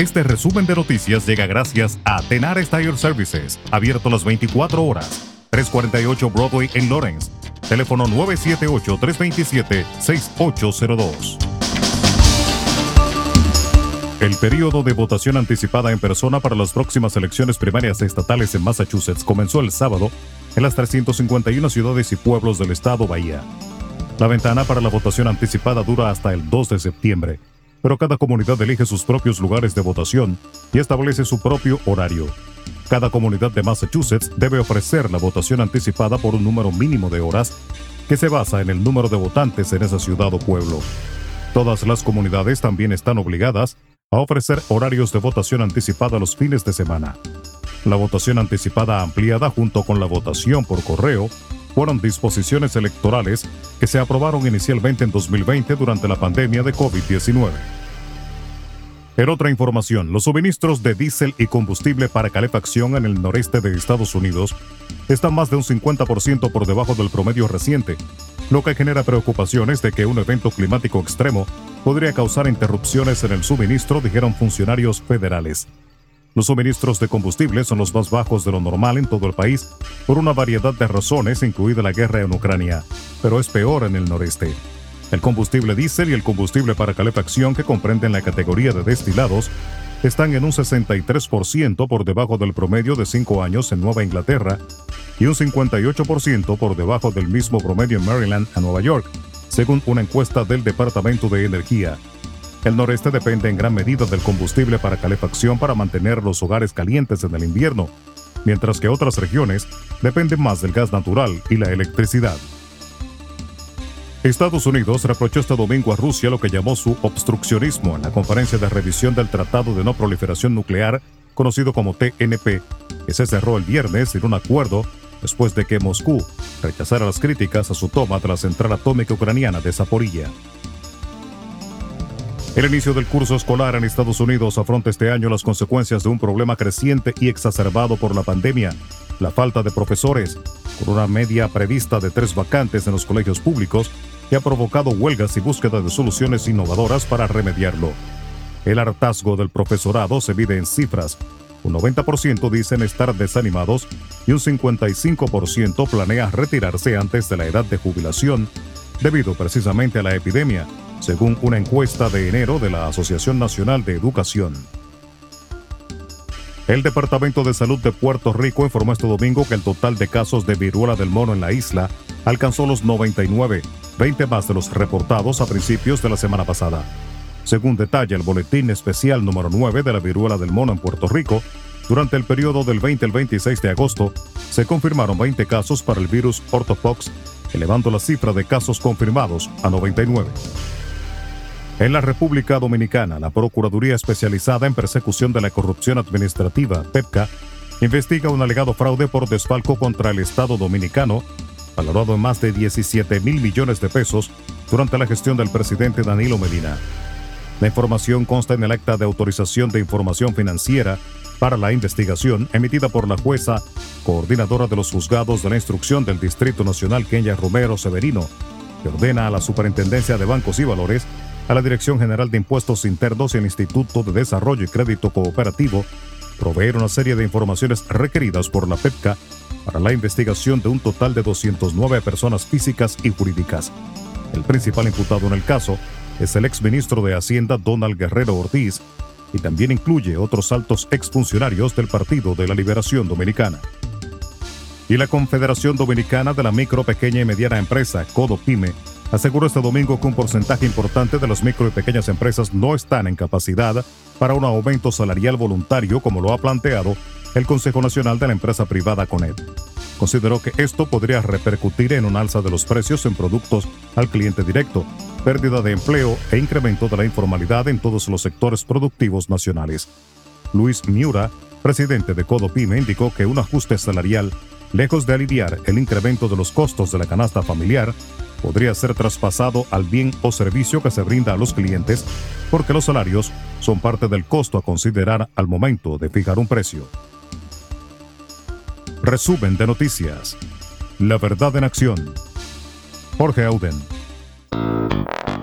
Este resumen de noticias llega gracias a Tenar Tire Services, abierto las 24 horas. 348 Broadway en Lawrence. Teléfono 978-327-6802. El periodo de votación anticipada en persona para las próximas elecciones primarias estatales en Massachusetts comenzó el sábado en las 351 ciudades y pueblos del estado Bahía. La ventana para la votación anticipada dura hasta el 2 de septiembre pero cada comunidad elige sus propios lugares de votación y establece su propio horario. Cada comunidad de Massachusetts debe ofrecer la votación anticipada por un número mínimo de horas que se basa en el número de votantes en esa ciudad o pueblo. Todas las comunidades también están obligadas a ofrecer horarios de votación anticipada los fines de semana. La votación anticipada ampliada junto con la votación por correo fueron disposiciones electorales que se aprobaron inicialmente en 2020 durante la pandemia de COVID-19. En otra información, los suministros de diésel y combustible para calefacción en el noreste de Estados Unidos están más de un 50% por debajo del promedio reciente, lo que genera preocupaciones de que un evento climático extremo podría causar interrupciones en el suministro, dijeron funcionarios federales. Los suministros de combustible son los más bajos de lo normal en todo el país por una variedad de razones, incluida la guerra en Ucrania, pero es peor en el noreste. El combustible diésel y el combustible para calefacción que comprenden la categoría de destilados están en un 63% por debajo del promedio de 5 años en Nueva Inglaterra y un 58% por debajo del mismo promedio en Maryland a Nueva York, según una encuesta del Departamento de Energía. El noreste depende en gran medida del combustible para calefacción para mantener los hogares calientes en el invierno, mientras que otras regiones dependen más del gas natural y la electricidad. Estados Unidos reprochó este domingo a Rusia lo que llamó su obstruccionismo en la conferencia de revisión del Tratado de No Proliferación Nuclear, conocido como TNP, que se cerró el viernes sin un acuerdo después de que Moscú rechazara las críticas a su toma de la central atómica ucraniana de Zaporilla. El inicio del curso escolar en Estados Unidos afronta este año las consecuencias de un problema creciente y exacerbado por la pandemia, la falta de profesores, con una media prevista de tres vacantes en los colegios públicos que ha provocado huelgas y búsqueda de soluciones innovadoras para remediarlo. El hartazgo del profesorado se mide en cifras. Un 90% dicen estar desanimados y un 55% planea retirarse antes de la edad de jubilación debido precisamente a la epidemia según una encuesta de enero de la Asociación Nacional de Educación. El Departamento de Salud de Puerto Rico informó este domingo que el total de casos de viruela del mono en la isla alcanzó los 99, 20 más de los reportados a principios de la semana pasada. Según detalla el Boletín Especial número 9 de la viruela del mono en Puerto Rico, durante el periodo del 20 al 26 de agosto, se confirmaron 20 casos para el virus orthopox, elevando la cifra de casos confirmados a 99. En la República Dominicana, la Procuraduría Especializada en Persecución de la Corrupción Administrativa, PEPCA, investiga un alegado fraude por desfalco contra el Estado dominicano, valorado en más de 17 mil millones de pesos durante la gestión del presidente Danilo Medina. La información consta en el acta de autorización de información financiera para la investigación emitida por la jueza coordinadora de los juzgados de la instrucción del Distrito Nacional Kenya Romero Severino, que ordena a la Superintendencia de Bancos y Valores a la Dirección General de Impuestos Internos y al Instituto de Desarrollo y Crédito Cooperativo proveer una serie de informaciones requeridas por la PEPCA para la investigación de un total de 209 personas físicas y jurídicas. El principal imputado en el caso es el exministro de Hacienda Donald Guerrero Ortiz y también incluye otros altos exfuncionarios del Partido de la Liberación Dominicana. Y la Confederación Dominicana de la Micro, Pequeña y Mediana Empresa, Codo Pyme, aseguró este domingo que un porcentaje importante de las micro y pequeñas empresas no están en capacidad para un aumento salarial voluntario como lo ha planteado el Consejo Nacional de la Empresa Privada CONED. Consideró que esto podría repercutir en un alza de los precios en productos al cliente directo, pérdida de empleo e incremento de la informalidad en todos los sectores productivos nacionales. Luis Miura, presidente de Codopime, indicó que un ajuste salarial, lejos de aliviar el incremento de los costos de la canasta familiar, podría ser traspasado al bien o servicio que se brinda a los clientes porque los salarios son parte del costo a considerar al momento de fijar un precio. Resumen de noticias. La verdad en acción. Jorge Auden.